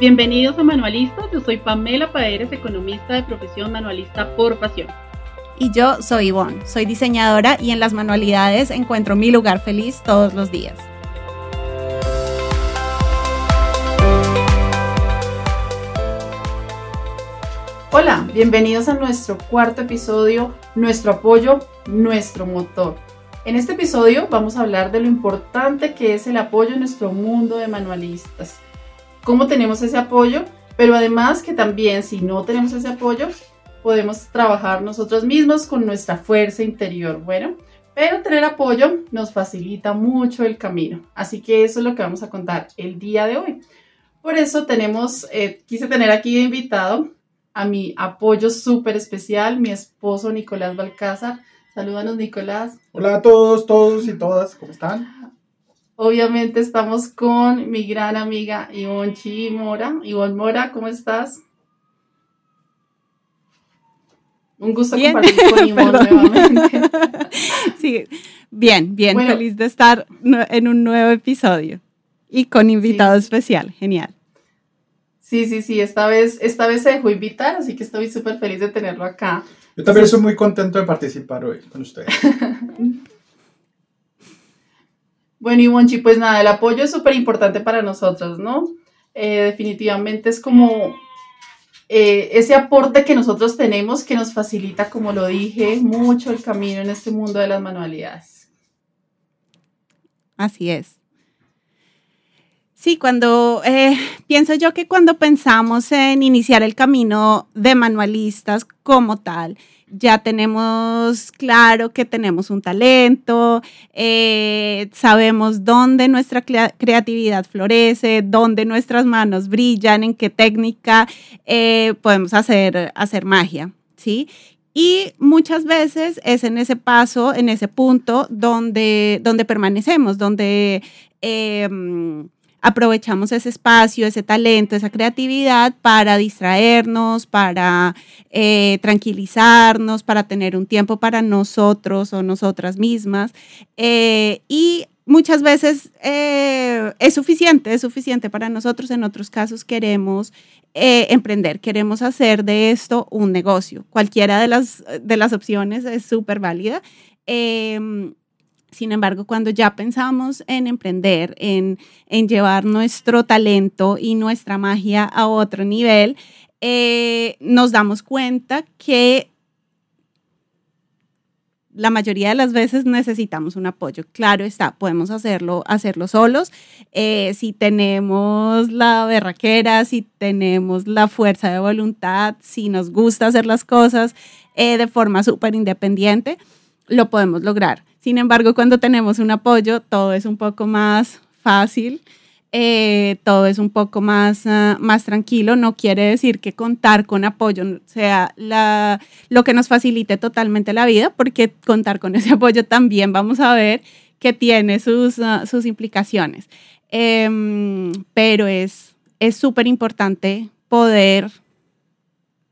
Bienvenidos a Manualistas, yo soy Pamela Paeres, economista de profesión manualista por pasión. Y yo soy Ivonne, soy diseñadora y en las manualidades encuentro mi lugar feliz todos los días. Hola, bienvenidos a nuestro cuarto episodio, Nuestro apoyo, nuestro motor. En este episodio vamos a hablar de lo importante que es el apoyo en nuestro mundo de manualistas cómo tenemos ese apoyo, pero además que también si no tenemos ese apoyo, podemos trabajar nosotros mismos con nuestra fuerza interior. Bueno, pero tener apoyo nos facilita mucho el camino. Así que eso es lo que vamos a contar el día de hoy. Por eso tenemos, eh, quise tener aquí invitado a mi apoyo súper especial, mi esposo Nicolás Balcázar. Salúdanos, Nicolás. Hola a todos, todos y todas, ¿cómo están? Obviamente estamos con mi gran amiga Ivonne Mora. Ivonne Mora, ¿cómo estás? Un gusto compartir con Ivonne nuevamente. Sí, bien, bien, feliz de estar en un nuevo episodio y con invitado especial, genial. Sí, sí, sí, esta vez, esta vez se dejó invitar, así que estoy súper feliz de tenerlo acá. Yo también estoy muy contento de participar hoy con ustedes. Bueno, Ivonchi, pues nada, el apoyo es súper importante para nosotros, ¿no? Eh, definitivamente es como eh, ese aporte que nosotros tenemos que nos facilita, como lo dije, mucho el camino en este mundo de las manualidades. Así es. Sí, cuando eh, pienso yo que cuando pensamos en iniciar el camino de manualistas como tal, ya tenemos claro que tenemos un talento, eh, sabemos dónde nuestra creatividad florece, dónde nuestras manos brillan, en qué técnica eh, podemos hacer, hacer magia, ¿sí? Y muchas veces es en ese paso, en ese punto donde, donde permanecemos, donde... Em, aprovechamos ese espacio, ese talento, esa creatividad para distraernos, para eh, tranquilizarnos, para tener un tiempo para nosotros o nosotras mismas. Eh, y muchas veces eh, es suficiente, es suficiente para nosotros. En otros casos queremos emprender, queremos hacer de esto un negocio. Cualquiera de las, de las opciones es súper válida. Em, sin embargo, cuando ya pensamos en emprender, en, llevar nuestro talento y nuestra magia a otro nivel, eh, nos damos cuenta que la mayoría de las veces necesitamos un apoyo. Claro está, podemos hacerlo, hacerlo solos. Eh, si tenemos la berraquera, si tenemos la fuerza de voluntad, si nos gusta hacer las cosas eh, de forma súper independiente, lo podemos lograr. Sin embargo, cuando tenemos un apoyo, todo es un poco más fácil, eh, todo es un poco más, ah, más tranquilo. No quiere decir que contar con apoyo sea lo que nos facilite totalmente la vida, porque contar con ese apoyo también vamos a ver que tiene sus, ah, sus implicaciones. Em, pero es súper importante poder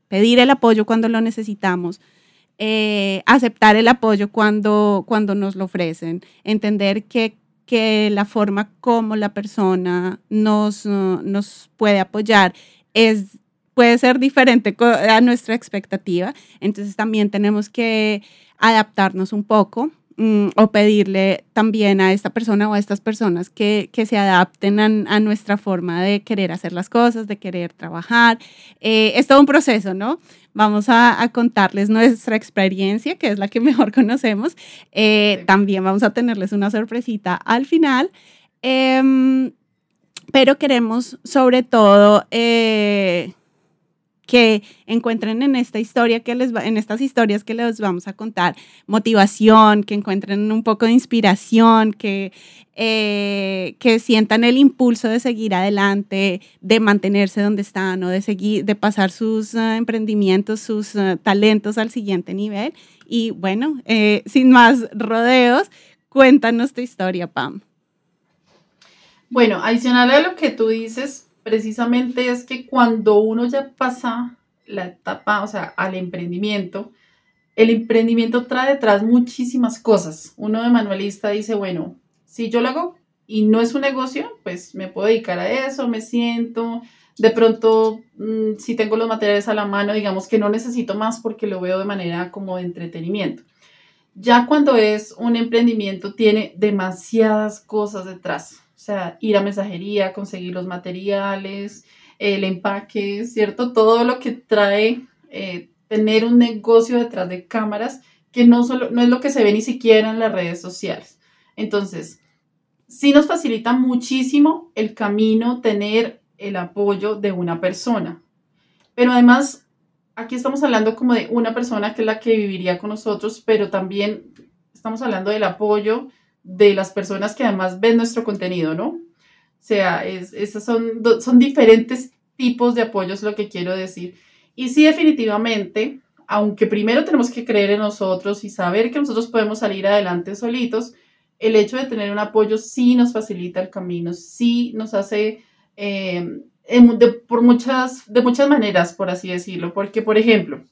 pedir el apoyo cuando lo necesitamos, eh, aceptar el apoyo cuando, cuando nos lo ofrecen, entender que, que la forma como la persona nos, uh, nos puede apoyar es, puede ser diferente a nuestra expectativa. Entonces también tenemos que adaptarnos un poco mm, o pedirle también a esta persona o a estas personas que, que se adapten a, nuestra forma de querer hacer las cosas, de querer trabajar. Eh, es todo un proceso, ¿no? Vamos a, contarles nuestra experiencia, que es la que mejor conocemos. Eh, también vamos a tenerles una sorpresita al final. Em, pero queremos sobre todo eh, que encuentren en esta historia que les en estas historias que les vamos a contar motivación, que encuentren un poco de inspiración, que, eh, que sientan el impulso de seguir adelante, de mantenerse donde están o de seguir, de pasar sus eh, emprendimientos, sus eh, talentos al siguiente nivel. Y bueno, sin más rodeos, cuéntanos tu historia, Pam. Bueno, adicional a lo que tú dices, precisamente es que cuando uno ya pasa la etapa, o sea, al emprendimiento, el emprendimiento trae detrás muchísimas cosas. Uno de manualista dice, bueno, si yo lo hago y no es un negocio, pues me puedo dedicar a eso, me siento, De pronto, mm, si tengo los materiales a la mano, digamos que no necesito más porque lo veo de manera como de entretenimiento. Ya cuando es un emprendimiento tiene demasiadas cosas detrás. Sea, ir a mensajería, conseguir los materiales, el empaque, ¿cierto? Todo lo que trae eh, tener un negocio detrás de cámaras que no, solo, no es lo que se ve ni siquiera en las redes sociales. Entonces, sí nos facilita muchísimo el camino tener el apoyo de una persona. Pero además, aquí estamos hablando como de una persona que es la que viviría con nosotros, pero también estamos hablando del apoyo de las personas que además ven nuestro contenido, ¿no? O sea, es, esas son, son diferentes tipos de apoyos, lo que quiero decir. Y sí, definitivamente, aunque primero tenemos que creer en nosotros y saber que nosotros podemos salir adelante solitos, el hecho de tener un apoyo sí nos facilita el camino, sí nos hace eh, de, por muchas, de muchas maneras, por así decirlo. Porque, por ejemplo,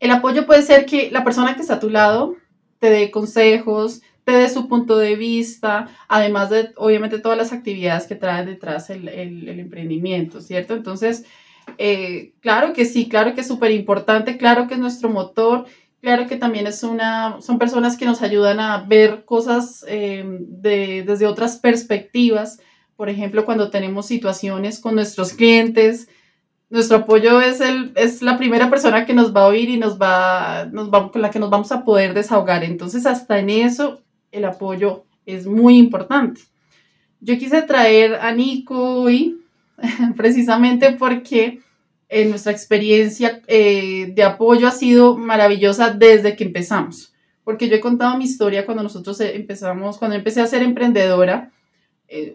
el apoyo puede ser que la persona que está a tu lado te dé consejos, dé su punto de vista, además de, obviamente, todas las actividades que trae detrás el, el, el emprendimiento, ¿cierto? Entonces, eh, claro que sí, claro que es súper importante, claro que es nuestro motor, claro que también es una, son personas que nos ayudan a ver cosas eh, de, desde otras perspectivas. Por ejemplo, cuando tenemos situaciones con nuestros clientes, nuestro apoyo es, el, es la primera persona que nos va a oír y nos va, nos va, con la que nos vamos a poder desahogar. Entonces, hasta en eso, el apoyo es muy importante. Yo quise traer a Nico hoy precisamente porque eh, nuestra experiencia eh, de apoyo ha sido maravillosa desde que empezamos. Porque yo he contado mi historia cuando nosotros eh, empezamos, cuando empecé a ser emprendedora.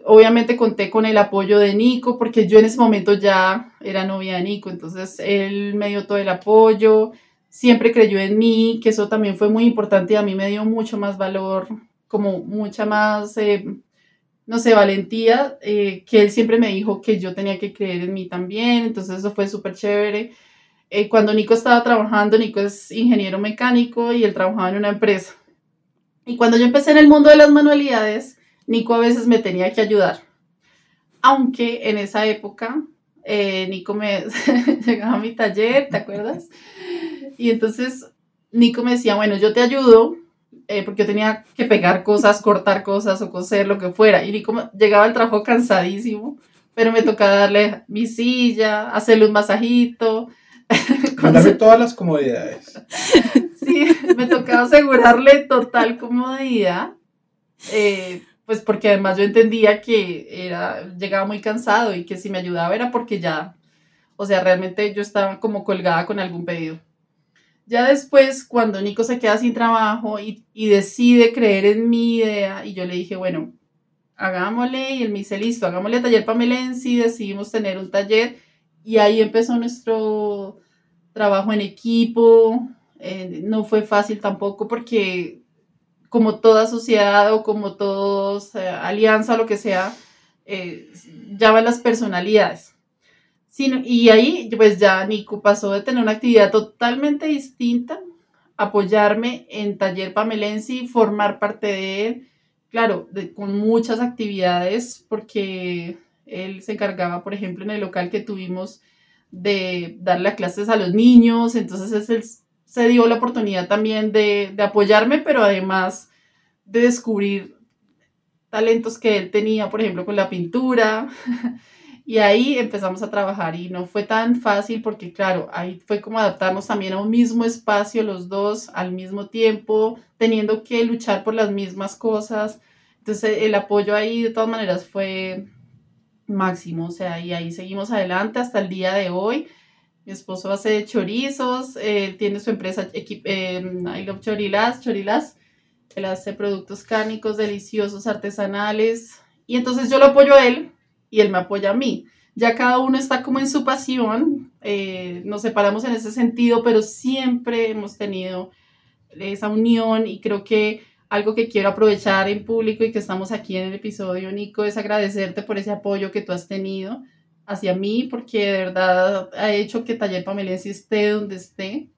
obviamente conté con el apoyo de Nico, porque yo en ese momento ya era novia de Nico, entonces él me dio todo el apoyo, siempre creyó en mí, que eso también fue muy importante y a mí me dio mucho más valor, como mucha más no sé, valentía, eh, que él siempre me dijo que yo tenía que creer en mí también, entonces eso fue súper chévere. Eh, cuando Nico estaba trabajando, Nico es ingeniero mecánico y él trabajaba en una empresa. Y cuando yo empecé en el mundo de las manualidades, Nico a veces me tenía que ayudar. Aunque en esa época, eh, Nico me llegaba a mi taller, ¿te acuerdas? Y entonces Nico me decía, bueno, yo te ayudo, eh, porque yo tenía que pegar cosas, cortar cosas o coser, lo que fuera. Y como llegaba al trabajo cansadísimo, pero me tocaba darle mi silla, hacerle un masajito. Mandarme todas las comodidades. sí, me tocaba asegurarle total comodidad. Eh, pues porque además yo entendía que era, llegaba muy cansado y que si me ayudaba era porque ya, o sea, realmente yo estaba como colgada con algún pedido. Ya después, cuando Nico se queda sin trabajo y, decide creer en mi idea, y yo le dije, bueno, hagámosle, y él me dice, listo, hagámosle taller Pamelensi, decidimos tener un taller, y ahí empezó nuestro trabajo en equipo. Eh, no fue fácil tampoco porque como toda sociedad o como todos, eh, alianza lo que sea, eh, ya van las personalidades y ahí, pues ya Nico pasó de tener una actividad totalmente distinta, apoyarme en Taller Pamelensi, formar parte de él, claro, con muchas actividades, porque él se encargaba, por ejemplo, en el local que tuvimos de darle clases a los niños, entonces él se dio la oportunidad también de, de apoyarme, pero además de descubrir talentos que él tenía, por ejemplo, con la pintura. Y ahí empezamos a trabajar y no fue tan fácil porque, claro, ahí fue como adaptarnos también a un mismo espacio los dos al mismo tiempo, teniendo que luchar por las mismas cosas. Entonces el apoyo ahí de todas maneras fue máximo, o sea, y ahí seguimos adelante hasta el día de hoy. Mi esposo hace chorizos, tiene su empresa eh, I Love Chorilas, Chorilas, él hace productos cárnicos deliciosos, artesanales, y entonces yo lo apoyo a él y él me apoya a mí. Ya cada uno está como en su pasión, eh, nos separamos en ese sentido, pero siempre hemos tenido esa unión y creo que algo que quiero aprovechar en público y que estamos aquí en el episodio, Nico, es agradecerte por ese apoyo que tú has tenido hacia mí, porque de verdad ha hecho que Taller Pamelense esté donde esté,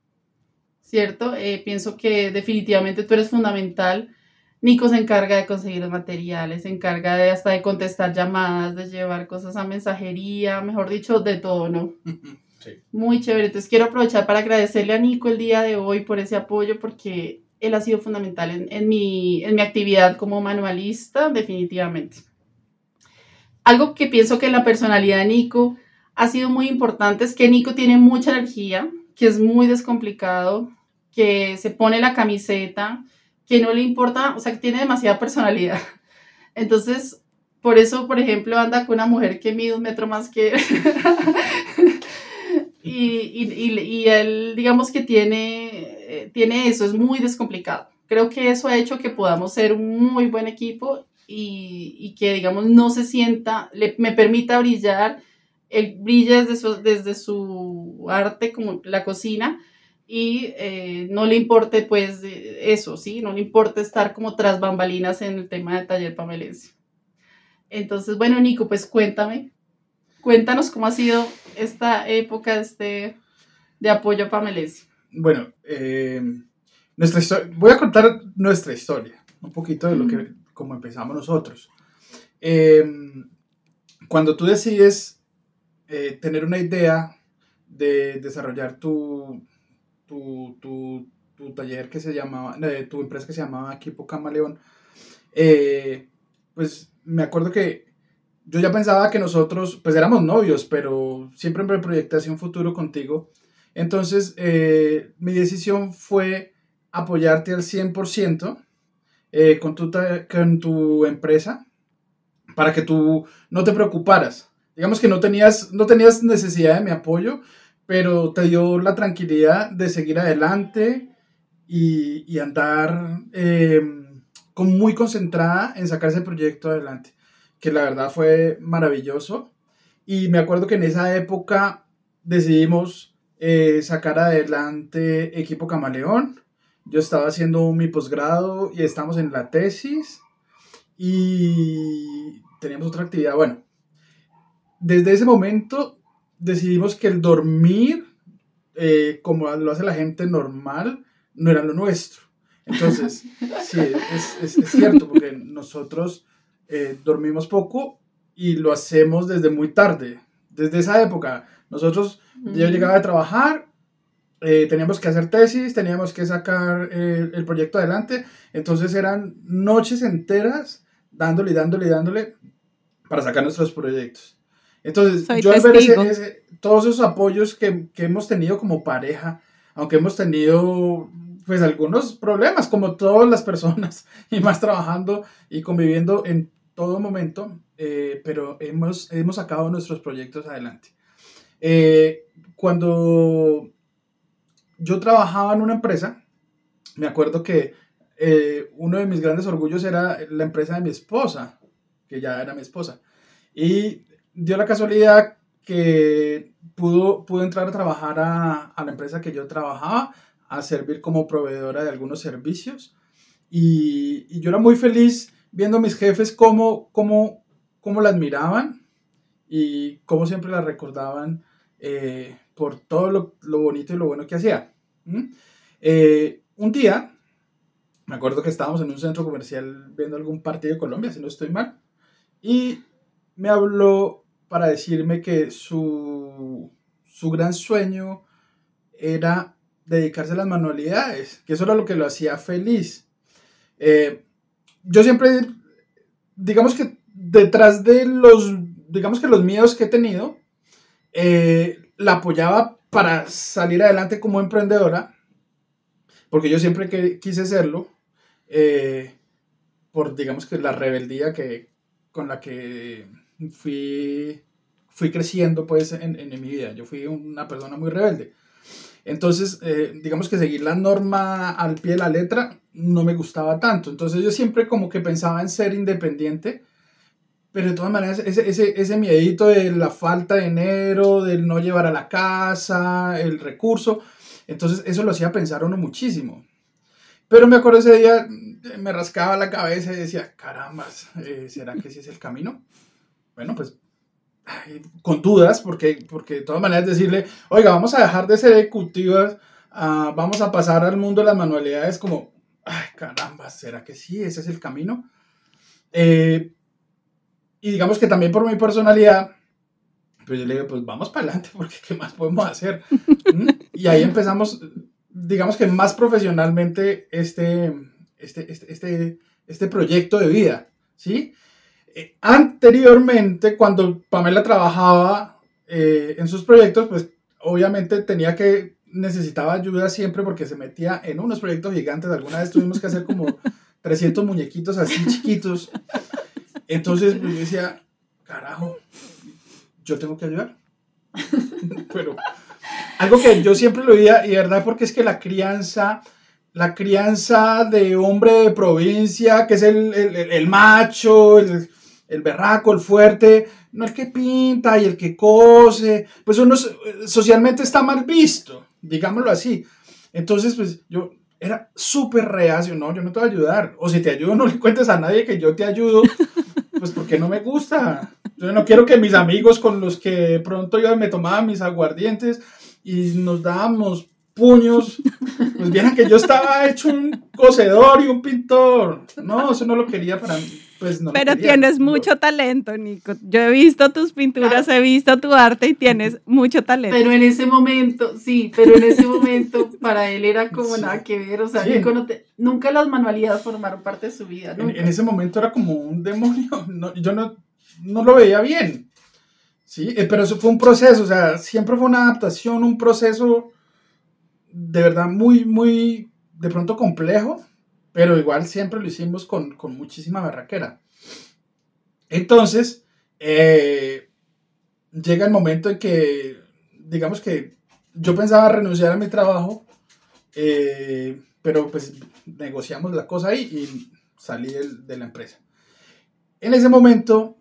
¿cierto? Eh, pienso que definitivamente tú eres fundamental Nico se encarga de conseguir los materiales, se encarga de hasta de contestar llamadas, de llevar cosas a mensajería, mejor dicho, de todo, ¿no? Sí. Muy chévere. Entonces quiero aprovechar para agradecerle a Nico el día de hoy por ese apoyo, porque él ha sido fundamental en, en mi, en mi actividad como manualista, definitivamente. Algo que pienso que la personalidad de Nico ha sido muy importante es que Nico tiene mucha energía, que es muy descomplicado, que se pone la camiseta, que no le importa, o sea, que tiene demasiada personalidad. Entonces, por eso, por ejemplo, anda con una mujer que mide un metro más que y, y, y, él, digamos que tiene, eh, tiene eso, es muy descomplicado. Creo que eso ha hecho que podamos ser un muy buen equipo y, y que, digamos, no se sienta, le, me permita brillar. Él brilla desde su, desde su arte, como la cocina, y eh, no le importe pues eso, ¿sí? No le importa estar como tras bambalinas en el tema de taller pamelense. Entonces, bueno, Nico, pues cuéntame, cuéntanos cómo ha sido esta época este, de apoyo a pamelense. Bueno, eh, nuestra historia, voy a contar nuestra historia, un poquito de lo que, como empezamos nosotros. Eh, cuando tú decides eh, tener una idea de desarrollar tu, tu, tu, tu, taller que se llamaba, eh, tu empresa que se llamaba Equipo Camaleón, eh, pues me acuerdo que yo ya pensaba que nosotros, pues éramos novios, pero siempre me proyecté hacia un futuro contigo. Entonces, eh, mi decisión fue apoyarte al 100% eh, con, tu con tu empresa para que tú no te preocuparas. Digamos que no tenías, no tenías necesidad de mi apoyo, pero te dio la tranquilidad de seguir adelante y, y andar eh, con muy concentrada en sacar ese proyecto adelante, que la verdad fue maravilloso. Y me acuerdo que en esa época decidimos eh, sacar adelante Equipo Camaleón. Yo estaba haciendo mi posgrado y estamos en la tesis y teníamos otra actividad. Bueno, desde ese momento decidimos que el dormir, eh, como lo hace la gente normal, no era lo nuestro. Entonces, sí, es, es, es, cierto, porque nosotros eh, dormimos poco y lo hacemos desde muy tarde. Desde esa época, nosotros, mm. yo llegaba a trabajar, eh, teníamos que hacer tesis, teníamos que sacar eh, el proyecto adelante, entonces eran noches enteras dándole, dándole, dándole para sacar nuestros proyectos. Entonces, Soy yo al ver ese- todos esos apoyos que, que hemos tenido como pareja, aunque hemos tenido pues algunos problemas, como todas las personas, y más trabajando y conviviendo en todo momento, eh, pero hemos, hemos sacado nuestros proyectos adelante. Eh, cuando yo trabajaba en una empresa, me acuerdo que eh, uno de mis grandes orgullos era la empresa de mi esposa, que ya era mi esposa. Y dio la casualidad que pudo, pudo entrar a trabajar a, a, la empresa que yo trabajaba, a servir como proveedora de algunos servicios. Y, y yo era muy feliz viendo a mis jefes cómo, cómo, cómo la admiraban y cómo siempre la recordaban eh, por todo lo, lo, bonito y lo bueno que hacía. ¿Mm? Eh, un día, me acuerdo que estábamos en un centro comercial viendo algún partido de Colombia, si no estoy mal, y me habló para decirme que su, su gran sueño era dedicarse a las manualidades, que eso era lo que lo hacía feliz. Eh, yo siempre, digamos que detrás de los, digamos que los miedos que he tenido, eh, la apoyaba para salir adelante como emprendedora, porque yo siempre que, quise serlo, eh, por digamos que la rebeldía que, con la que fui, fui creciendo pues en, en, mi vida. Yo fui una persona muy rebelde. Entonces, eh, digamos que seguir la norma al pie de la letra no me gustaba tanto. Entonces yo siempre como que pensaba en ser independiente, pero de todas maneras ese, ese, ese miedito de la falta de dinero, del no llevar a la casa, el recurso, entonces eso lo hacía pensar uno muchísimo. Pero me acuerdo ese día, me rascaba la cabeza y decía, caramba, eh, ¿será que ese es el camino? Bueno, pues con dudas, porque, porque de todas maneras decirle, oiga, vamos a dejar de ser ejecutivas, uh, vamos a pasar al mundo de las manualidades, como, ay, caramba, ¿será que sí? Ese es el camino. Eh, y digamos que también por mi personalidad, pues yo le digo, pues vamos para adelante, porque ¿qué más podemos hacer? ¿Mm? y ahí empezamos, digamos que más profesionalmente, este, este, este, este, este proyecto de vida, ¿sí? Eh, anteriormente, cuando Pamela trabajaba eh, en sus proyectos, pues obviamente tenía que, necesitaba ayuda siempre porque se metía en unos proyectos gigantes. Alguna vez tuvimos que hacer como 300 muñequitos así chiquitos. Entonces pues, yo decía, carajo, yo tengo que ayudar. Pero algo que yo siempre lo veía, y verdad, porque es que la crianza, la crianza de hombre de provincia, que es el, el, el macho, el, el berraco, el fuerte, no el que pinta y el que cose, pues uno socialmente está mal visto, digámoslo así. Entonces, pues yo era súper reacio, no, yo no te voy a ayudar. O si te ayudo, no le cuentes a nadie que yo te ayudo, pues porque no me gusta. Yo no quiero que mis amigos con los que pronto yo me tomaba mis aguardientes y nos dábamos puños, pues vieran que yo estaba hecho un cosedor y un pintor. No, eso no lo quería para mí. Pues no pero tienes mucho talento, Nico. Yo he visto tus pinturas, he visto tu arte y tienes mucho talento. Pero en ese momento, sí, pero en ese momento para él era como nada que ver. O sea, Nico no te, nunca las manualidades formaron parte de su vida. En, en, ese momento era como un demonio. No, yo no, no lo veía bien. Sí, eh, pero eso fue un proceso, o sea, siempre fue una adaptación, un proceso de verdad muy, muy, de pronto complejo, pero igual siempre lo hicimos con, con muchísima barraquera. Entonces, eh, llega el momento en que, digamos que yo pensaba renunciar a mi trabajo, eh, pero pues negociamos la cosa ahí y salí de, la empresa. En ese momento,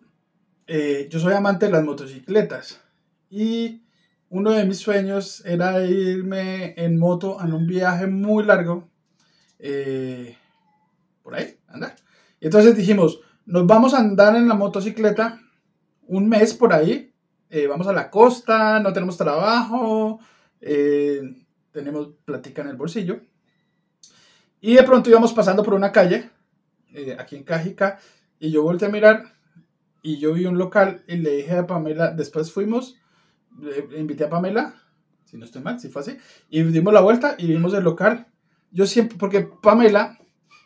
eh, yo soy amante de las motocicletas y uno de mis sueños era irme en moto en un viaje muy largo por ahí, andar. Y entonces dijimos, nos vamos a andar en la motocicleta un mes por ahí, eh, vamos a la costa, no tenemos trabajo, eh, tenemos platica en el bolsillo. Y de pronto íbamos pasando por una calle, eh, aquí en Cajica, y yo volteé a mirar y yo vi un local y le dije a Pamela, después fuimos, le invité a Pamela, si no estoy mal, si fue así, y dimos la vuelta y vimos el local. Yo siempre, porque Pamela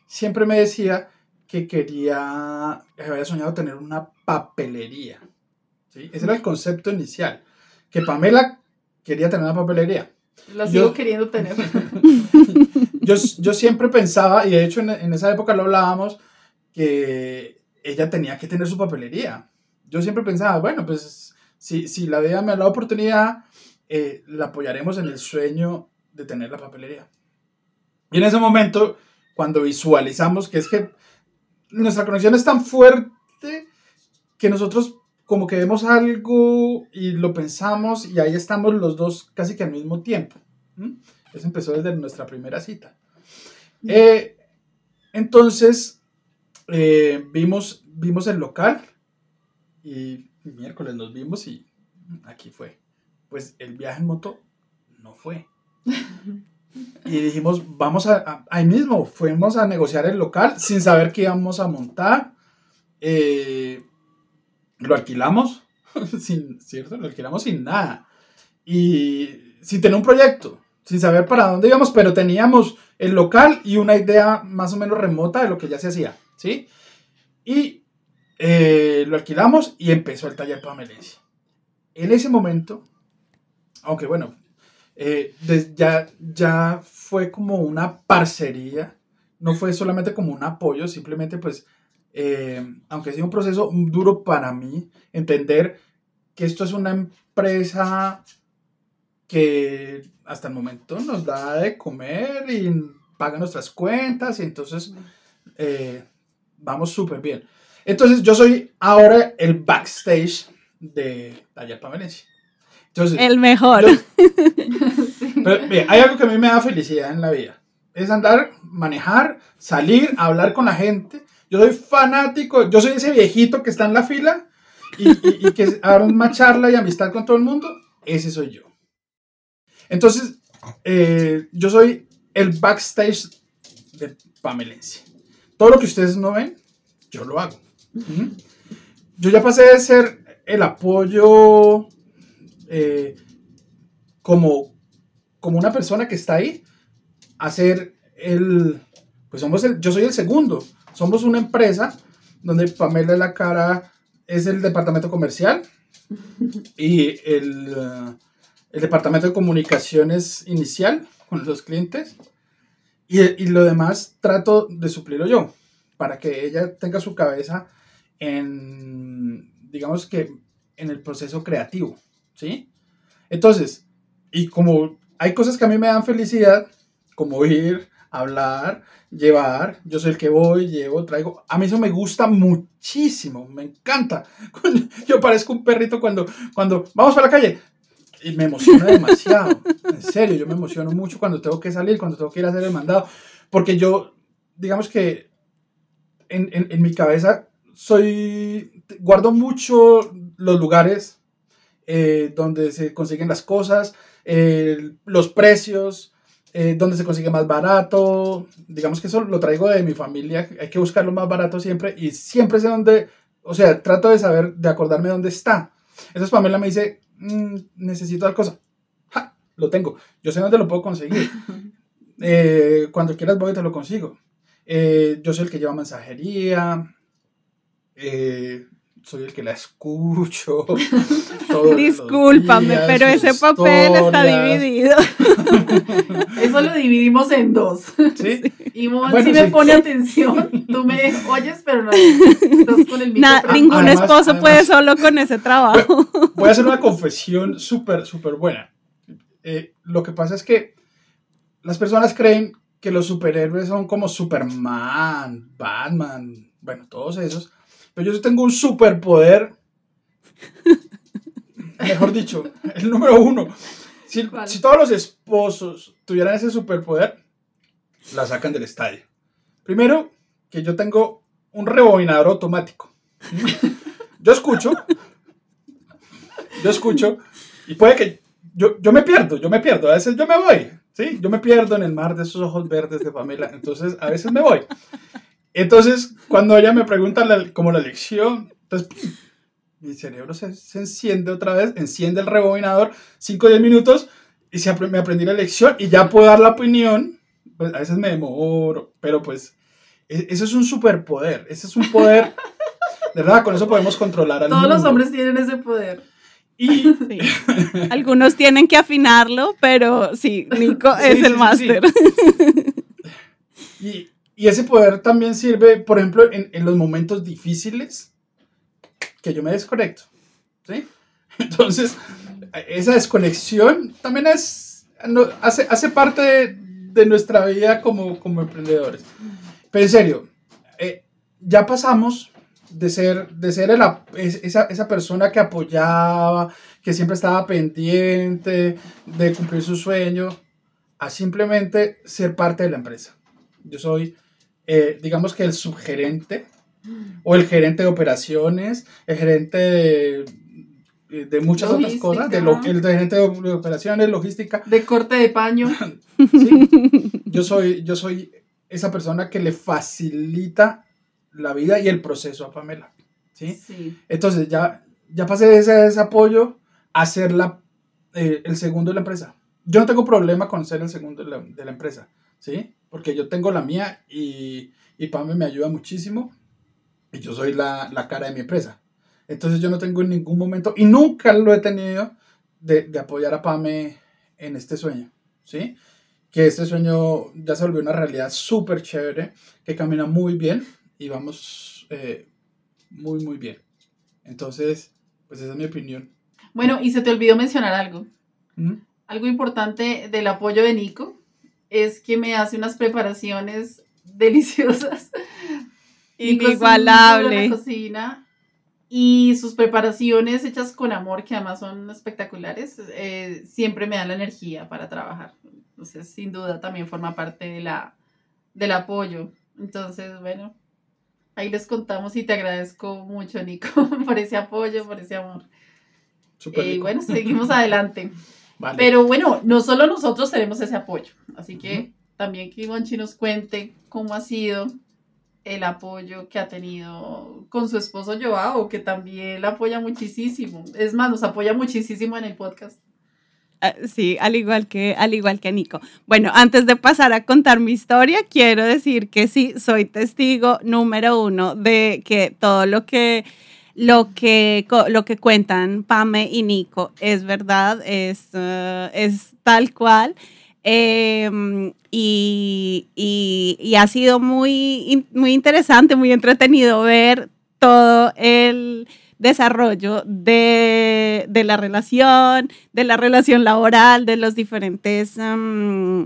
siempre me decía que quería, había soñado tener una papelería. ¿sí? Ese era el concepto inicial, que Pamela quería tener una papelería. La sigo queriendo tener. yo, yo, siempre pensaba, y de hecho en, en, esa época lo hablábamos, que ella tenía que tener su papelería. Yo siempre pensaba, bueno, pues si, si la vida me da la oportunidad, eh, la apoyaremos en el sueño de tener la papelería. Y en ese momento cuando visualizamos que es que nuestra conexión es tan fuerte que nosotros como que vemos algo y lo pensamos y ahí estamos los dos casi que al mismo tiempo. Eso empezó desde nuestra primera cita. Eh, entonces, eh, vimos, vimos el local y miércoles nos vimos y aquí fue. Pues el viaje en moto no fue. Y dijimos, vamos a, ahí mismo, fuimos a negociar el local sin saber qué íbamos a montar. Eh, lo alquilamos, sin, ¿cierto? Lo alquilamos sin nada. Y sin tener un proyecto, sin saber para dónde íbamos, pero teníamos el local y una idea más o menos remota de lo que ya se hacía, ¿sí? Y eh, lo alquilamos y empezó el taller Pamelencia. En ese momento, aunque bueno, eh, ya, ya fue como una parcería, no fue solamente como un apoyo, simplemente pues, eh, aunque ha sido un proceso duro para mí, entender que esto es una empresa que hasta el momento nos da de comer y paga nuestras cuentas y entonces eh, vamos súper bien. Entonces yo soy ahora el backstage de Taller El mejor. hay algo que a mí me da felicidad en la vida. Es andar, manejar, salir, hablar con la gente. Yo soy fanático, yo soy ese viejito que está en la fila y, y, que haga una charla y amistad con todo el mundo. Ese soy yo. Entonces, eh, yo soy el backstage de pamelense. Todo lo que ustedes no ven, yo lo hago. Yo ya pasé de ser el apoyo eh, como, como una persona que está ahí a ser el, pues somos el, yo soy el segundo. Somos una empresa donde Pamela es la cara, es el departamento comercial y el, eh, el departamento de comunicaciones inicial con los clientes. Y, y lo demás trato de suplirlo yo, para que ella tenga su cabeza en, digamos que, en el proceso creativo, ¿sí? Entonces, y como hay cosas que a mí me dan felicidad, como ir, hablar, llevar, yo soy el que voy, llevo, traigo, a mí eso me gusta muchísimo, me encanta. Yo parezco un perrito cuando, cuando vamos para la calle, y me emociona demasiado. En serio, yo me emociono mucho cuando tengo que salir, cuando tengo que ir a hacer el mandado. Porque yo, digamos que en, en, en mi cabeza soy, guardo mucho los lugares eh, donde se consiguen las cosas, eh, los precios, eh, donde se consigue más barato. Digamos que eso lo traigo de mi familia. Hay que buscarlo más barato siempre y siempre sé dónde, o sea, trato de saber, de acordarme dónde está. Entonces Pamela me dice, "Mm, necesito tal cosa. ¡Ja! Lo tengo. Yo sé dónde lo puedo conseguir. Eh, cuando quieras voy y te lo consigo. Eh, yo soy el que lleva mensajería. Eh, soy el que la escucho. Discúlpame, días, pero ese papel está dividido. Eso lo dividimos en dos. ¿Sí? Y Mon Bueno, sí me sí. pone atención. Tú me oyes, pero no. Estás con el Na- ningún además- esposo puede solo con ese trabajo. Voy a hacer una confesión súper, súper buena. Eh, lo que pasa es que las personas creen que los superhéroes son como Superman, Batman, bueno, todos esos. Pero yo tengo un superpoder. Mejor dicho, el número uno. Si, todos los esposos tuvieran ese superpoder, la sacan del estadio. Primero, que yo tengo un rebobinador automático. Yo escucho, yo escucho, y puede que yo, yo me pierdo, yo me pierdo, a veces yo me voy, ¿sí? Yo me pierdo en el mar de esos ojos verdes de Pamela, entonces a veces me voy. Entonces, cuando ella me pregunta la- como la lección, entonces ¡pum! mi cerebro se, se enciende otra vez, enciende el rebobinador, 5 o 10 minutos, y se me aprendí la lección y ya puedo dar la opinión. Pues a veces me demoro, pero pues e- eso es un superpoder, ese es un poder, de verdad, con eso podemos controlar al Todos los mundo. hombres tienen ese poder. Y Sí. Algunos tienen que afinarlo, pero sí, Nico Sí, es sí, el sí. máster. Y, y ese poder también sirve, por ejemplo, en, los momentos difíciles que yo me desconecto. ¿sí? Entonces, esa desconexión también es, hace, hace parte de, nuestra vida como, como emprendedores. Pero en serio, eh, ya pasamos de ser, de ser esa, esa persona que apoyaba, que siempre estaba pendiente de cumplir su sueño, a simplemente ser parte de la empresa. Yo soy, eh, digamos que el subgerente o el gerente de operaciones, el gerente de, de muchas otras cosas, de lo- el gerente de operaciones, logística. De corte de paño. ¿sí? Yo, soy, yo soy esa persona que le facilita la vida y el proceso a Pamela. ¿sí? Sí. Entonces ya, ya pasé de ese, ese apoyo a ser la, eh, el segundo de la empresa. Yo no tengo problema con ser el segundo de la, de la empresa, ¿sí? Porque yo tengo la mía y, y Pame me ayuda muchísimo y yo soy la, la cara de mi empresa. Entonces yo no tengo en ningún momento, y nunca lo he tenido, de, de apoyar a Pame en este sueño, ¿sí? Que este sueño ya se volvió una realidad súper chévere, que camina muy bien y vamos eh, muy, muy bien. Entonces, pues esa es mi opinión. Bueno, y se te olvidó mencionar algo. ¿Mm? Algo importante del apoyo de Nico es que me hace unas preparaciones deliciosas. Inigualable. la cocina y sus preparaciones hechas con amor, que además son espectaculares, eh, siempre me dan la energía para trabajar. Entonces, sin duda, también forma parte de la, del apoyo. Entonces, bueno, ahí les contamos y te agradezco mucho, Nico, por ese apoyo, por ese amor. Súper Eh, bueno, seguimos adelante. Vale. Pero bueno, no solo nosotros tenemos ese apoyo, así que también que Ivonchi nos cuente cómo ha sido el apoyo que ha tenido con su esposo Joao, que también la apoya muchísimo. Es más, nos apoya muchísimo en el podcast. Ah, sí, al igual que al igual que Nico. Bueno, antes de pasar a contar mi historia, quiero decir que sí, soy testigo número uno de que todo lo que lo que, lo que cuentan Pame y Nico es verdad, es, uh, es tal cual. Em, y, y, ha sido muy, muy interesante, muy entretenido ver todo el desarrollo de, de la relación, de la relación laboral, de los diferentes... Um,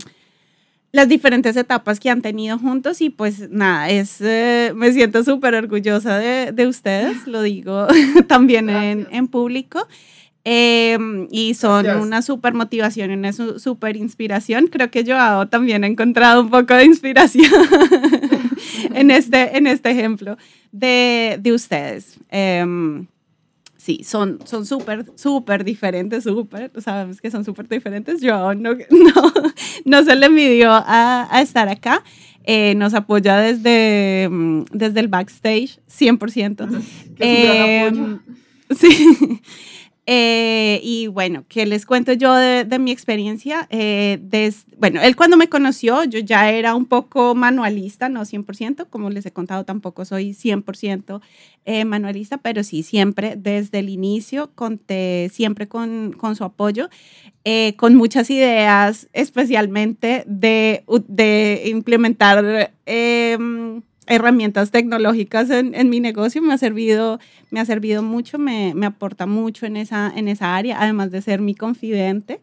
las diferentes etapas que han tenido juntos y pues nada, es, eh, me siento súper orgullosa de, de, ustedes, lo digo también en, en, público. Eh, y son Gracias. una súper motivación y una súper inspiración. Creo que yo también he encontrado un poco de inspiración en, este, en este ejemplo de, de ustedes. Eh, sí, son son súper, súper diferentes, súper, sabemos que son súper diferentes. Yo no, no, no se le midió a, a estar acá. Eh, nos apoya desde, mm, desde el backstage, 100%. Eh, sí. Eh, y bueno, ¿qué les cuento yo de, de mi experiencia? Eh, des, bueno, él cuando me conoció, yo ya era un poco manualista, no 100%, como les he contado, tampoco soy 100% eh, manualista, pero sí, siempre desde el inicio conté siempre con, con su apoyo, eh, con muchas ideas, especialmente de, de implementar em, herramientas tecnológicas en, en, mi negocio me ha servido, me ha servido mucho, me, me, aporta mucho en esa, en esa área, además de ser mi confidente.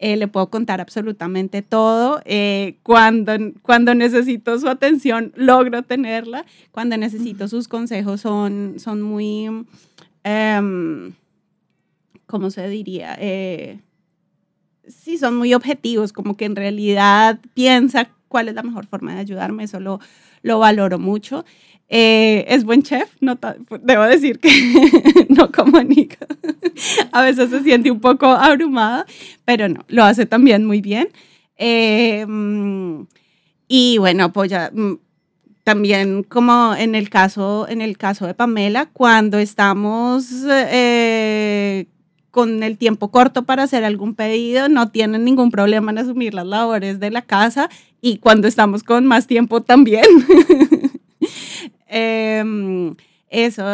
Eh, le puedo contar absolutamente todo. Eh, cuando, cuando necesito su atención, logro tenerla. Cuando necesito sus consejos, son, son muy, um, ¿cómo se diría? Eh, sí, son muy objetivos, como que en realidad piensa cuál es la mejor forma de ayudarme. Eso lo, lo valoro mucho. Eh, es buen chef, no debo decir que no como. A veces se siente un poco abrumada, pero no, lo hace también muy bien. Eh, y bueno, apoya mm, también como en el caso, en el caso de Pamela, cuando estamos eh, con el tiempo corto para hacer algún pedido, no tienen ningún problema en asumir las labores de la casa y cuando estamos con más tiempo también. eh, eso,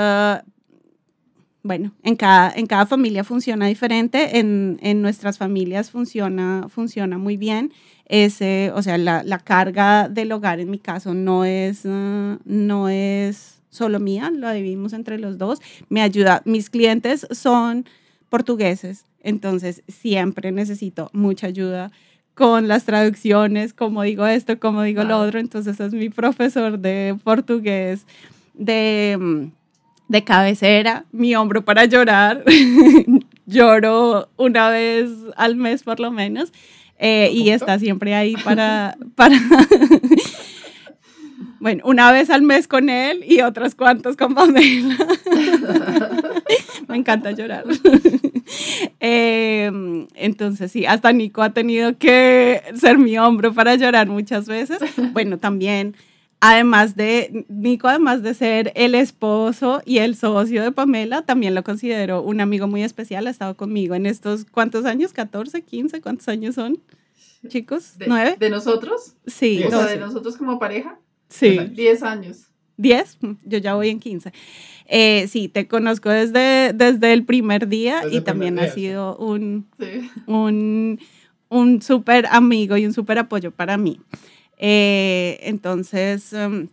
bueno, en cada, en cada familia funciona diferente, en, en nuestras familias funciona, funciona muy bien. Ese, o sea, la, la, carga del hogar en mi caso no es, uh, no es solo mía, lo dividimos entre los dos. Me ayuda, mis clientes son portugueses, entonces siempre necesito mucha ayuda con las traducciones, como digo esto, como digo wow. lo otro. Entonces es mi profesor de portugués de, mm, de cabecera, mi hombro para llorar. Lloro una vez al mes por lo menos. Eh, y está siempre ahí para, para bueno, una vez al mes con él y otras cuantas con Pamela. Me encanta llorar. eh, entonces, sí, hasta Nico ha tenido que ser mi hombro para llorar muchas veces. Bueno, también, además de, Nico, además de ser el esposo y el socio de Pamela, también lo considero un amigo muy especial. Ha estado conmigo en estos, ¿cuántos años? ¿14, 15? ¿Cuántos años son? Chicos, de, ¿nueve? ¿De nosotros? Sí. O sea, de nosotros como pareja. Sí. 10 años. 10, yo ya voy en 15. Eh, sí, te conozco desde, desde el primer día desde y también día, has sido sí. un, sí. un, un súper amigo y un súper apoyo para mí. Eh, entonces, um,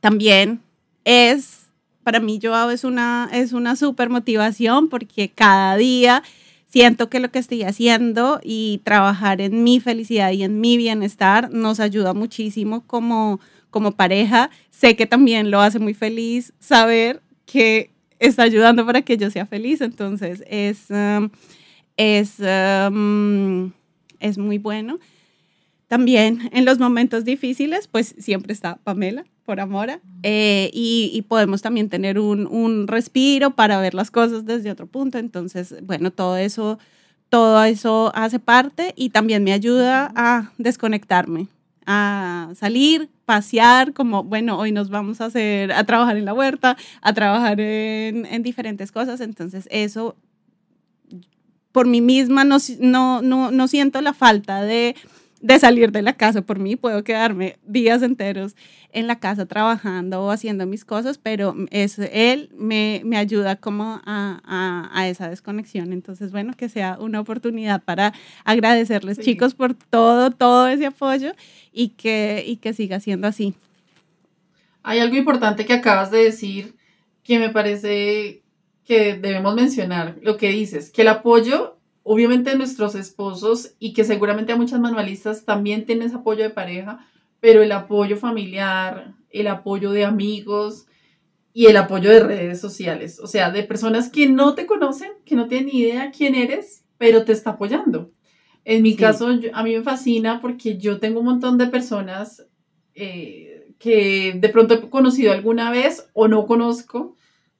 también es, para mí, Joao es una, es una súper motivación porque cada día siento que lo que estoy haciendo y trabajar en mi felicidad y en mi bienestar nos ayuda muchísimo como como pareja, sé que también lo hace muy feliz saber que está ayudando para que yo sea feliz, entonces es, um, es, um, es muy bueno. También en los momentos difíciles, pues siempre está Pamela, por Amora, eh, y, y, podemos también tener un, un, respiro para ver las cosas desde otro punto. Entonces, bueno, todo eso, todo eso hace parte y también me ayuda a desconectarme a salir, pasear, como, bueno, hoy nos vamos a hacer, a trabajar en la huerta, a trabajar en, en diferentes cosas. Entonces, eso, por mí misma, no, no, no, no siento la falta de de salir de la casa. Por mí puedo quedarme días enteros en la casa trabajando o haciendo mis cosas, pero es, él me, me ayuda como a, a, a, esa desconexión. Entonces, bueno, que sea una oportunidad para agradecerles, chicos, por todo, todo ese apoyo y que, y que siga siendo así. Hay algo importante que acabas de decir que me parece que debemos mencionar, lo que dices, que el apoyo obviamente nuestros esposos y que seguramente a muchas manualistas también tienen ese apoyo de pareja, pero el apoyo familiar, el apoyo de amigos y el apoyo de redes sociales, o sea, de personas que no te conocen, que no tienen ni idea quién eres, pero te está apoyando. En mi caso, a mí me fascina porque yo tengo un montón de personas eh, que de pronto he conocido alguna vez o no conozco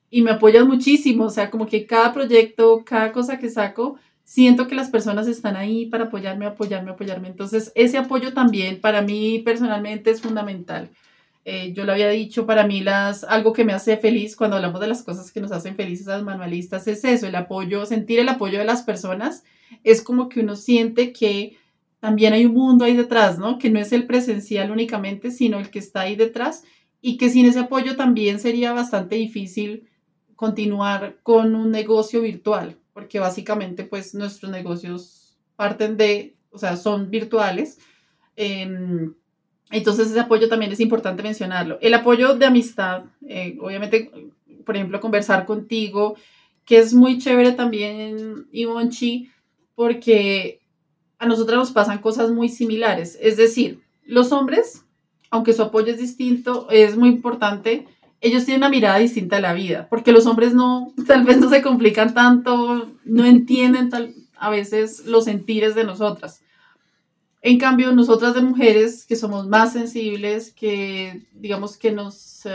y me apoyan muchísimo, o sea, como que cada proyecto, cada cosa que saco, siento que las personas están ahí para apoyarme, apoyarme, apoyarme. Entonces, ese apoyo también para mí personalmente es fundamental. Eh, yo lo había dicho, para mí las, algo que me hace feliz cuando hablamos de las cosas que nos hacen felices a los manualistas es eso, el apoyo, sentir el apoyo de las personas. Es como que uno siente que también hay un mundo ahí detrás, ¿no? Que no es el presencial únicamente, sino el que está ahí detrás y que sin ese apoyo también sería bastante difícil continuar con un negocio virtual porque básicamente pues nuestros negocios parten de, o sea, son virtuales. Em, entonces ese apoyo también es importante mencionarlo. El apoyo de amistad, eh, obviamente, por ejemplo, conversar contigo, que es muy chévere también, Ivonchi, porque a nosotras nos pasan cosas muy similares. Es decir, los hombres, aunque su apoyo es distinto, es muy importante ellos tienen una mirada distinta a la vida, porque los hombres no, tal vez no se complican tanto, no entienden tal, a veces los sentires de nosotras. En cambio, nosotras de mujeres que somos más sensibles, que digamos que nos, eh,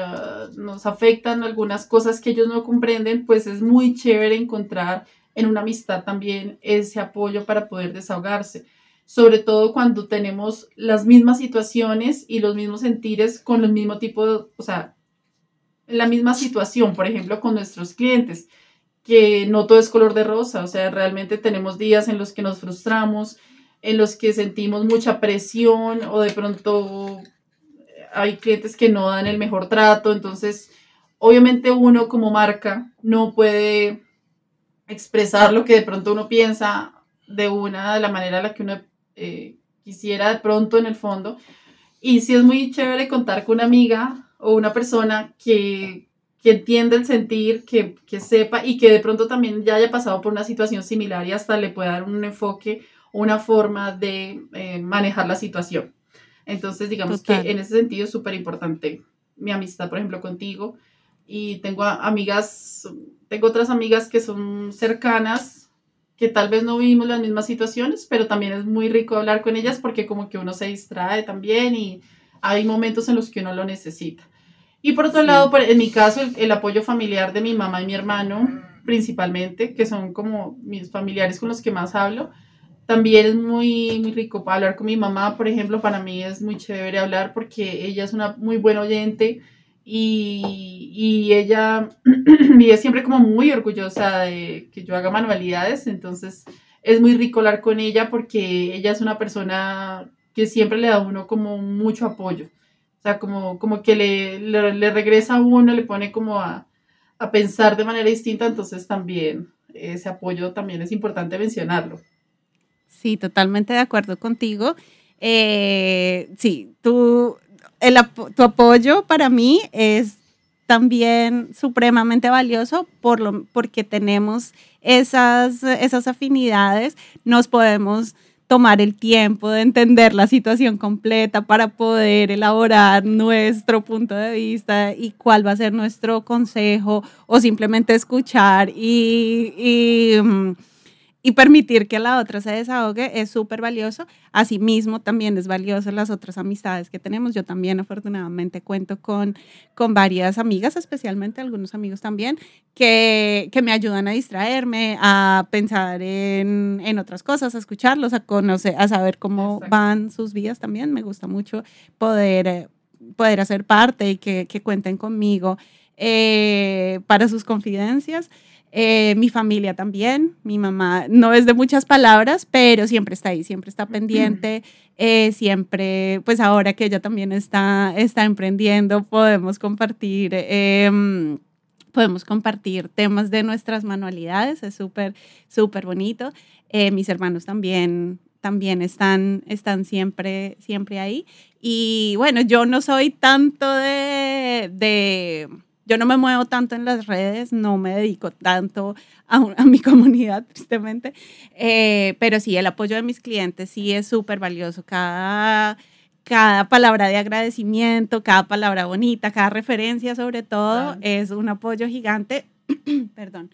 nos afectan algunas cosas que ellos no comprenden, pues es muy chévere encontrar en una amistad también ese apoyo para poder desahogarse. Sobre todo cuando tenemos las mismas situaciones y los mismos sentires con el mismo tipo de, o sea, la misma situación, por ejemplo, con nuestros clientes, que no todo es color de rosa, o sea, realmente tenemos días en los que nos frustramos, en los que sentimos mucha presión o de pronto hay clientes que no dan el mejor trato, entonces obviamente uno como marca no puede expresar lo que de pronto uno piensa de una de la manera en la que uno eh, quisiera de pronto en el fondo. Y sí es muy chévere contar con una amiga o una persona que, que entienda el sentir, que, que, sepa y que de pronto también ya haya pasado por una situación similar y hasta le pueda dar un enfoque, una forma de eh, manejar la situación. Entonces, digamos que en ese sentido es súper importante mi amistad, por ejemplo, contigo. Y tengo amigas, tengo otras amigas que son cercanas, que tal vez no vivimos las mismas situaciones, pero también es muy rico hablar con ellas porque como que uno se distrae también y hay momentos en los que uno lo necesita. Y por otro lado, en mi caso, el, apoyo familiar de mi mamá y mi hermano, principalmente, que son como mis familiares con los que más hablo, también es muy, muy rico para hablar con mi mamá, por ejemplo, para mí es muy chévere hablar porque ella es una muy buena oyente y, y ella vive siempre como muy orgullosa de que yo haga manualidades, entonces es muy rico hablar con ella porque ella es una persona que siempre le da a uno como mucho apoyo. Sea, como, como que le, le, regresa a uno, le pone como a, a, pensar de manera distinta, entonces también ese apoyo también es importante mencionarlo. Sí, totalmente de acuerdo contigo. Eh, sí, tu, el, tu apoyo para mí es también supremamente valioso por lo, porque tenemos esas, esas afinidades, nos podemos tomar el tiempo de entender la situación completa para poder elaborar nuestro punto de vista y cuál va a ser nuestro consejo o simplemente escuchar y, mm, y permitir que la otra se desahogue es súper valioso. Asimismo, también es valioso las otras amistades que tenemos. Yo también afortunadamente cuento con, con varias amigas, especialmente algunos amigos también, que, que me ayudan a distraerme, a pensar en, en, otras cosas, a escucharlos, a conocer, a saber cómo van sus vidas también. Me gusta mucho poder, eh, poder hacer parte y que, que cuenten conmigo eh, para sus confidencias. Eh, mi familia también, mi mamá no es de muchas palabras, pero siempre está ahí, siempre está pendiente, eh, siempre, pues ahora que ella también está, está emprendiendo, podemos compartir, em, podemos compartir temas de nuestras manualidades, es súper, súper bonito. Eh, mis hermanos también también están, están siempre, siempre ahí. Y bueno, yo no soy tanto de, de yo no me muevo tanto en las redes, no me dedico tanto a, mi comunidad, tristemente, eh, pero sí, el apoyo de mis clientes sí es súper valioso. Cada, cada palabra de agradecimiento, cada palabra bonita, cada referencia sobre todo, es un apoyo gigante. Perdón.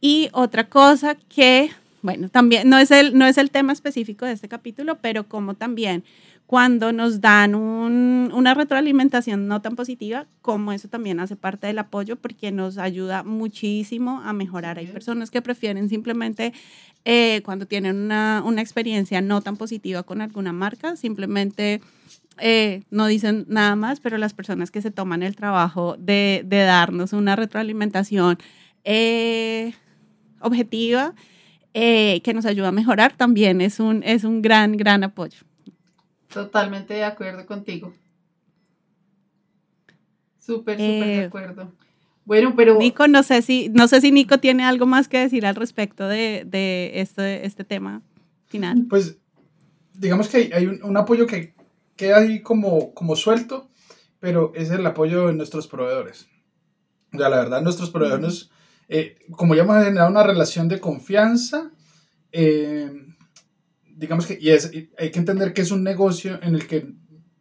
Y otra cosa que, bueno, también no es, el, no es el tema específico de este capítulo, pero como también cuando nos dan una retroalimentación no tan positiva, como eso también hace parte del apoyo porque nos ayuda muchísimo a mejorar. Hay personas que prefieren simplemente eh, cuando tienen una, una, experiencia no tan positiva con alguna marca, simplemente... Eh, no dicen nada más, pero las personas que se toman el trabajo de, de darnos una retroalimentación eh, objetiva, que nos ayuda a mejorar, también es un, es un gran, gran apoyo. Totalmente de acuerdo contigo. Súper, súper de eh, acuerdo. Bueno, pero... Nico, no sé si, no sé si Nico tiene algo más que decir al respecto de, de este, este tema final. Pues digamos que hay, un, apoyo que queda ahí como, como suelto, pero es el apoyo de nuestros proveedores. O sea, la verdad, nuestros proveedores, eh, como ya hemos generado una relación de confianza, eh, digamos que, y es, hay que entender que es un negocio en el que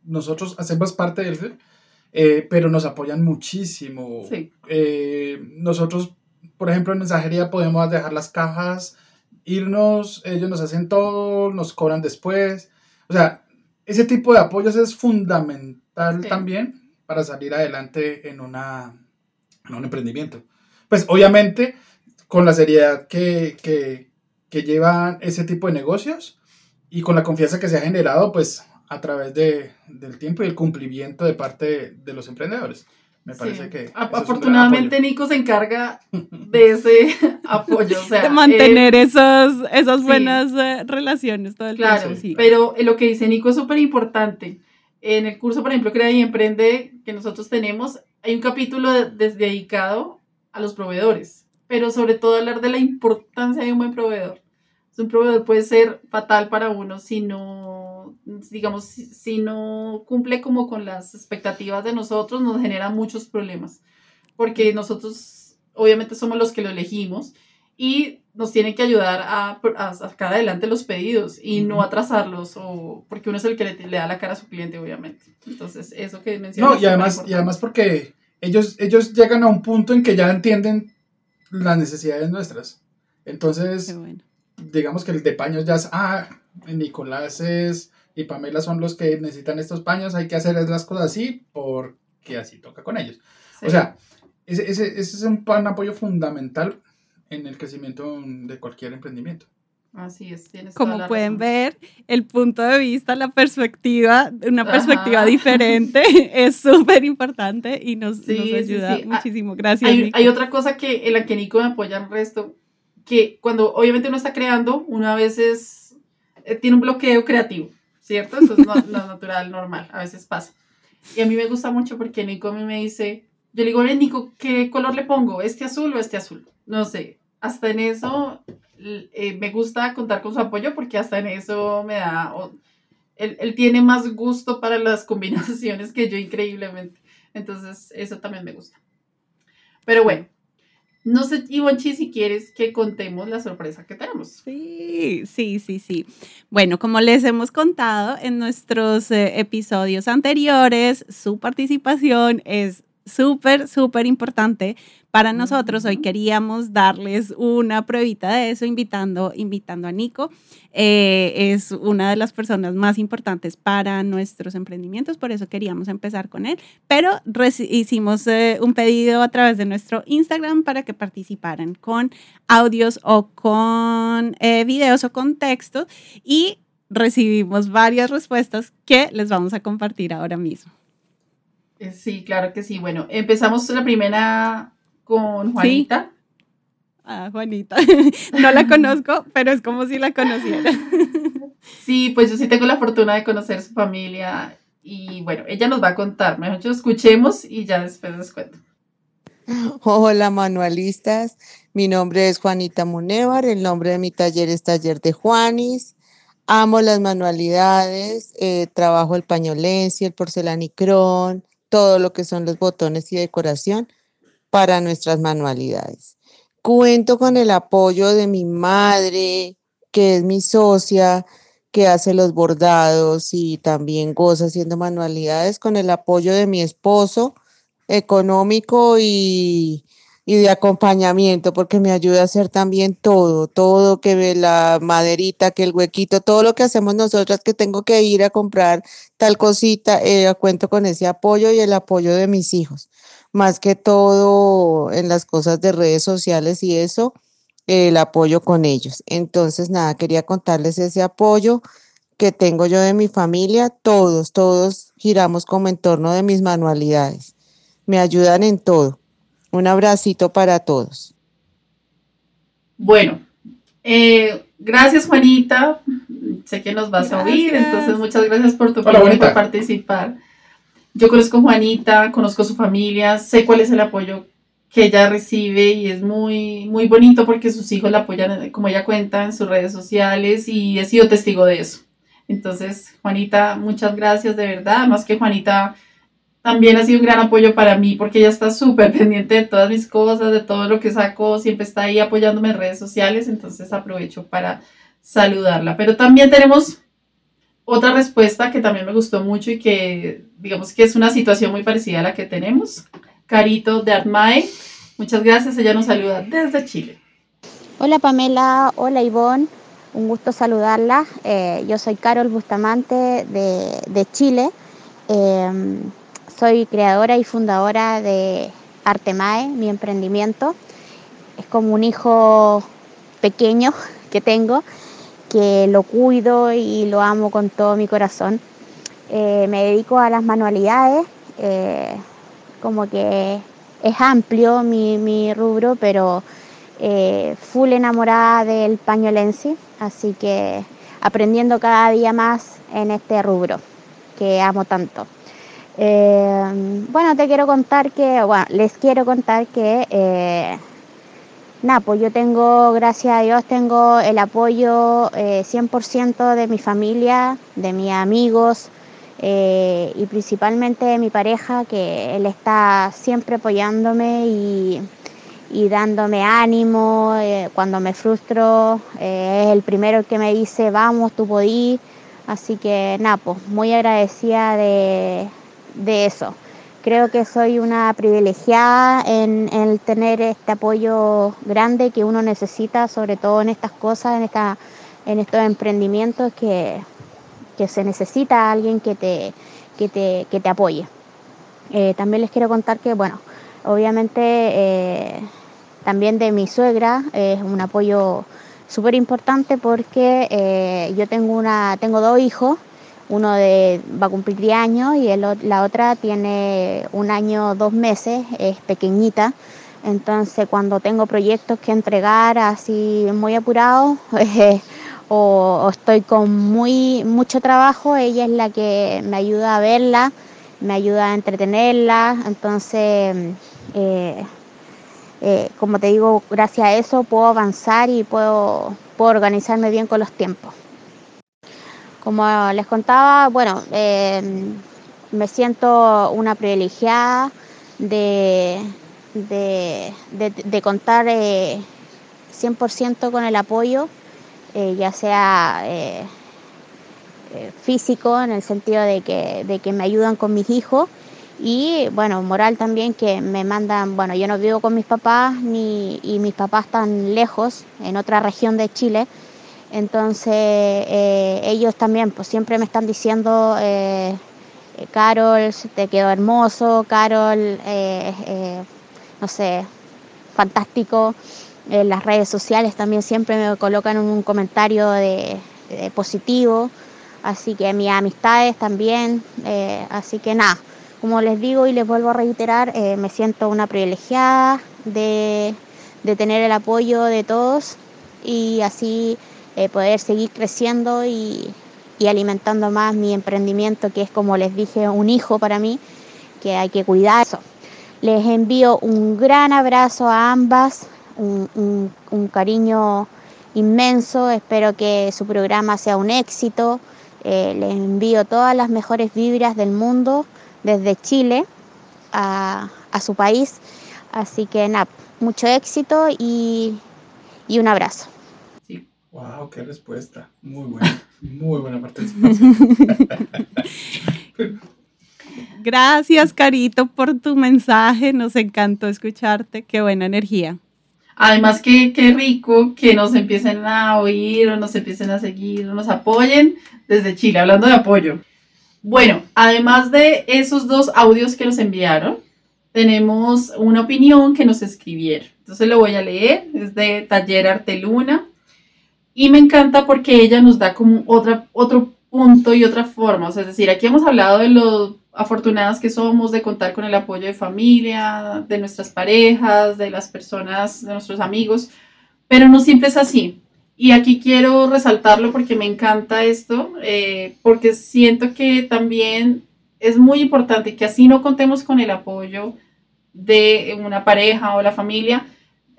nosotros hacemos parte de él, eh, pero nos apoyan muchísimo. Eh, nosotros, por ejemplo, en mensajería podemos dejar las cajas, irnos, ellos nos hacen todo, nos cobran después. O sea, ese tipo de apoyos es fundamental también para salir adelante en, una, en un emprendimiento. Pues obviamente, con la seriedad que, que, que llevan ese tipo de negocios, y con la confianza que se ha generado, pues a través de, del tiempo y el cumplimiento de parte de, los emprendedores. Me parece que... Afortunadamente Nico se encarga de ese apoyo. O sea, de mantener esos, esas buenas eh, relaciones todo el claro, tiempo. Sí. Pero lo que dice Nico es súper importante. En el curso, por ejemplo, Crea y Emprende que nosotros tenemos, hay un capítulo dedicado a los proveedores, pero sobre todo hablar de la importancia de un buen proveedor un proveedor puede ser fatal para uno si no, digamos, si, no cumple como con las expectativas de nosotros, nos genera muchos problemas, porque nosotros obviamente somos los que lo elegimos y nos tienen que ayudar a, a sacar adelante los pedidos y no atrasarlos, o porque uno es el que le, da la cara a su cliente, obviamente. Entonces, eso que mencionas. No, y además, y además porque ellos, ellos llegan a un punto en que ya entienden las necesidades nuestras. Entonces, digamos que el de paños ya es, ah, Nicolás es y Pamela son los que necesitan estos paños, hay que hacer las cosas así porque así toca con ellos. O sea, ese, ese, es un, apoyo fundamental en el crecimiento de cualquier emprendimiento. Así es, tienes Como pueden ver, el punto de vista, la perspectiva, una perspectiva diferente es súper importante y nos, ayuda ah, muchísimo. Gracias. Hay, hay, otra cosa que en la que Nico me apoya el resto, que cuando obviamente uno está creando, uno a veces eh, tiene un bloqueo creativo, ¿cierto? Eso es no, natural, normal, a veces pasa. Y a mí me gusta mucho porque Nico a mí me dice, yo le digo, Nico, ¿qué color le pongo? ¿Este azul o este azul? No sé, hasta en eso eh, me gusta contar con su apoyo porque hasta en eso me da, él, él tiene más gusto para las combinaciones que yo increíblemente. Entonces, eso también me gusta. Pero bueno, no sé, Ivonchi, si quieres que contemos la sorpresa que tenemos. Sí, sí, sí, sí. Bueno, como les hemos contado en nuestros eh, episodios anteriores, su participación es súper, súper importante para nosotros. Hoy queríamos darles una pruebita de eso, invitando, invitando a Nico. Eh, es una de las personas más importantes para nuestros emprendimientos, por eso queríamos empezar con él. Pero hicimos eh, un pedido a través de nuestro Instagram para que participaran con audios o con eh, videos o con textos y recibimos varias respuestas que les vamos a compartir ahora mismo. Sí, claro que sí. Bueno, empezamos la primera con Juanita. Ah, Juanita. no la conozco, pero es como si la conociera. sí, pues yo sí tengo la fortuna de conocer su familia y bueno, ella nos va a contar. Mejor escuchemos y ya después les cuento. Hola manualistas, mi nombre es Juanita Munevar, el nombre de mi taller es Taller de Juanis. Amo las manualidades, eh, trabajo el pañolense, el porcelanicrón, todo lo que son los botones y decoración para nuestras manualidades. Cuento con el apoyo de mi madre, que es mi socia, que hace los bordados y también goza haciendo manualidades, con el apoyo de mi esposo económico y, y de acompañamiento, porque me ayuda a hacer también todo, todo que ve la maderita, que el huequito, todo lo que hacemos nosotras, que tengo que ir a comprar tal cosita, eh, cuento con ese apoyo y el apoyo de mis hijos. Más que todo en las cosas de redes sociales y eso, el apoyo con ellos. Entonces, nada, quería contarles ese apoyo que tengo yo de mi familia. Todos, todos giramos como en torno de mis manualidades. Me ayudan en todo un abracito para todos. Bueno, eh, gracias Juanita. Sé que nos vas a oír, entonces muchas gracias por tu por participar. Yo conozco a Juanita, conozco a su familia, sé cuál es el apoyo que ella recibe y es muy, muy bonito porque sus hijos la apoyan, como ella cuenta, en sus redes sociales y he sido testigo de eso. Entonces, Juanita, muchas gracias de verdad. Más que Juanita también ha sido un gran apoyo para mí porque ella está súper pendiente de todas mis cosas, de todo lo que saco, siempre está ahí apoyándome en redes sociales, entonces aprovecho para saludarla. Pero también tenemos otra respuesta que también me gustó mucho y que digamos que es una situación muy parecida a la que tenemos. Carito de Artmay, muchas gracias, ella nos saluda desde Chile. Hola Pamela, hola Ivonne, un gusto saludarla. Eh, yo soy Carol Bustamante de, de Chile. Eh, soy creadora y fundadora de Artemae, mi emprendimiento. Es como un hijo pequeño que tengo, que lo cuido y lo amo con todo mi corazón. Eh, me dedico a las manualidades, eh, como que es amplio mi, rubro, pero eh, full enamorada del pañolense, así que aprendiendo cada día más en este rubro que amo tanto. Eh, bueno, te quiero contar que, bueno, les quiero contar que, eh, pues yo tengo, gracias a Dios, tengo el apoyo 100% eh, de mi familia, de mis amigos y principalmente de mi pareja, que él está siempre apoyándome y, dándome ánimo. cuando me frustro, es el primero que me dice, vamos, tú podís. Así que, nada, pues muy agradecida de de eso. Creo que soy una privilegiada en, tener este apoyo grande que uno necesita, sobre todo en estas cosas, en, esta, en estos emprendimientos, que, se necesita alguien que te, que te, que te apoye. Eh, también les quiero contar que, bueno, obviamente eh, también de mi suegra es un apoyo súper importante porque eh, yo tengo, una, tengo dos hijos uno de, va a cumplir 10 años y la otra tiene un año, dos meses, es pequeñita. Entonces cuando tengo proyectos que entregar así muy apurado eh, o, estoy con muy mucho trabajo, ella es la que me ayuda a verla, me ayuda a entretenerla. Entonces, eh, eh, como te digo, gracias a eso puedo avanzar y puedo, puedo organizarme bien con los tiempos. Como les contaba, bueno, em, me siento una privilegiada de, de, contar 100% eh, con el apoyo, eh, ya sea eh, físico, en el sentido de que, de que me ayudan con mis hijos, Y bueno, moral también que me mandan, bueno, yo no vivo con mis papás ni, y mis papás están lejos, en otra región de Chile. Entonces eh, ellos también pues siempre me están diciendo, eh, Carol, te quedó hermoso, Carol, eh, no sé, fantástico. En las redes sociales también siempre me colocan un comentario de, positivo. Así que mis amistades también. así que nada, como les digo y les vuelvo a reiterar, me siento una privilegiada de, tener el apoyo de todos y así eh, poder seguir creciendo y, alimentando más mi emprendimiento, que es como les dije, un hijo para mí, que hay que cuidar eso. Les envío un gran abrazo a ambas, un, cariño inmenso, espero que su programa sea un éxito, eh, les envío todas las mejores vibras del mundo desde Chile a, su país. Así que nada, mucho éxito y, un abrazo. Wow, qué respuesta. Muy buena, muy buena participación. Gracias, Carito, por tu mensaje. Nos encantó escucharte. Qué buena energía. Además, qué, qué rico que nos empiecen a oír o nos empiecen a seguir o nos apoyen desde Chile, hablando de apoyo. Bueno, además de esos dos audios que nos enviaron, tenemos una opinión que nos escribieron. Entonces lo voy a leer, es de Taller Arteluna. Y me encanta porque ella nos da como otra, otro punto y otra forma. es decir, aquí hemos hablado de lo afortunadas que somos de contar con el apoyo de familia, de nuestras parejas, de las personas, de nuestros amigos, pero no siempre es así. Y aquí quiero resaltarlo porque me encanta esto, eh, porque siento que también es muy importante que así no contemos con el apoyo de una pareja o la familia.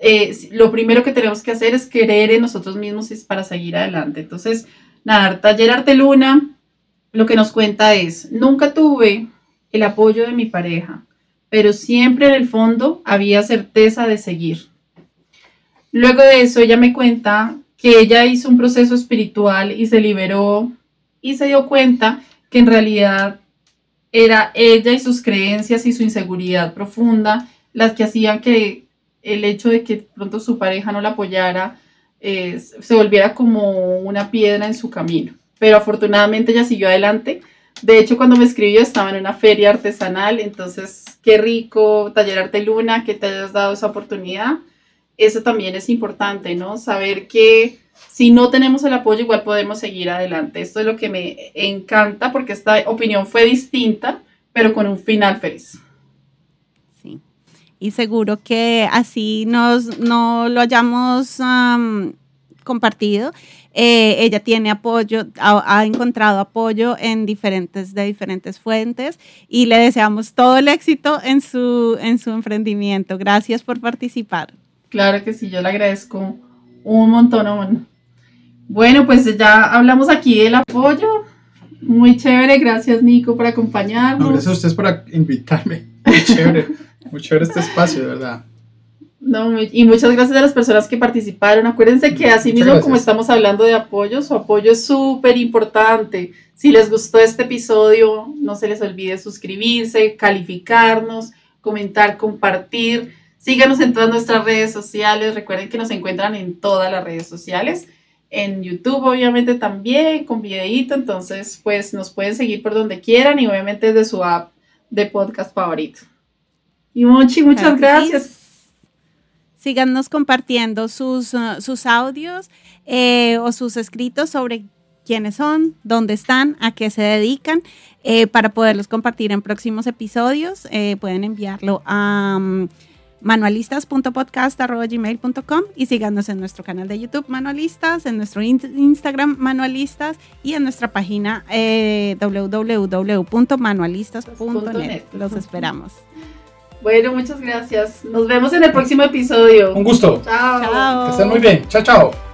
Eh, lo primero que tenemos que hacer es querer en nosotros mismos para seguir adelante. Entonces, nada, Taller Arteluna lo que nos cuenta es, nunca tuve el apoyo de mi pareja, pero siempre en el fondo había certeza de seguir. Luego de eso, ella me cuenta que ella hizo un proceso espiritual y se liberó y se dio cuenta que en realidad era ella y sus creencias y su inseguridad profunda las que hacían que el hecho de que pronto su pareja no la apoyara eh, se volviera como una piedra en su camino. Pero afortunadamente ella siguió adelante. De hecho, cuando me escribió estaba en una feria artesanal, entonces qué rico, Taller Arte Luna, que te hayas dado esa oportunidad eso también es importante, ¿no? Saber que si no tenemos el apoyo, igual podemos seguir adelante. Esto es lo que me encanta porque esta opinión fue distinta, pero con un final feliz. Y seguro que así nos, no lo hayamos compartido. Eh, ella tiene apoyo, ha, ha, encontrado apoyo en diferentes, de diferentes fuentes y le deseamos todo el éxito en su, en su emprendimiento. Gracias por participar. Claro que sí, yo le agradezco un montón. Bueno, pues ya hablamos aquí del apoyo. Muy chévere, gracias Nico por acompañarnos. gracias a ustedes por invitarme. Muy chévere, muy chévere este espacio, de verdad. No, y muchas gracias a las personas que participaron. Acuérdense que así mismo como estamos hablando de apoyo, su apoyo es súper importante. Si les gustó este episodio, no se les olvide suscribirse, calificarnos, comentar, compartir. Síganos en todas nuestras redes sociales. Recuerden que nos encuentran en todas las redes sociales. En YouTube, obviamente, también con videíto. Entonces, pues nos pueden seguir por donde quieran y obviamente desde su app de podcast favorito. Y Mochi, muchas gracias. Síganos compartiendo sus, uh, sus audios eh, o sus escritos sobre quiénes son, dónde están, a qué se dedican, eh, para poderlos compartir en próximos episodios. Eh, pueden enviarlo a... Um, manualistas.podcast.gmail.com y síganos en nuestro canal de YouTube Manualistas, en nuestro Instagram Manualistas y en nuestra página eh, www.manualistas.net. Los esperamos. Bueno, muchas gracias. Nos vemos en el próximo episodio. Un gusto. Chao. chao. Que estén muy bien. Chao, chao.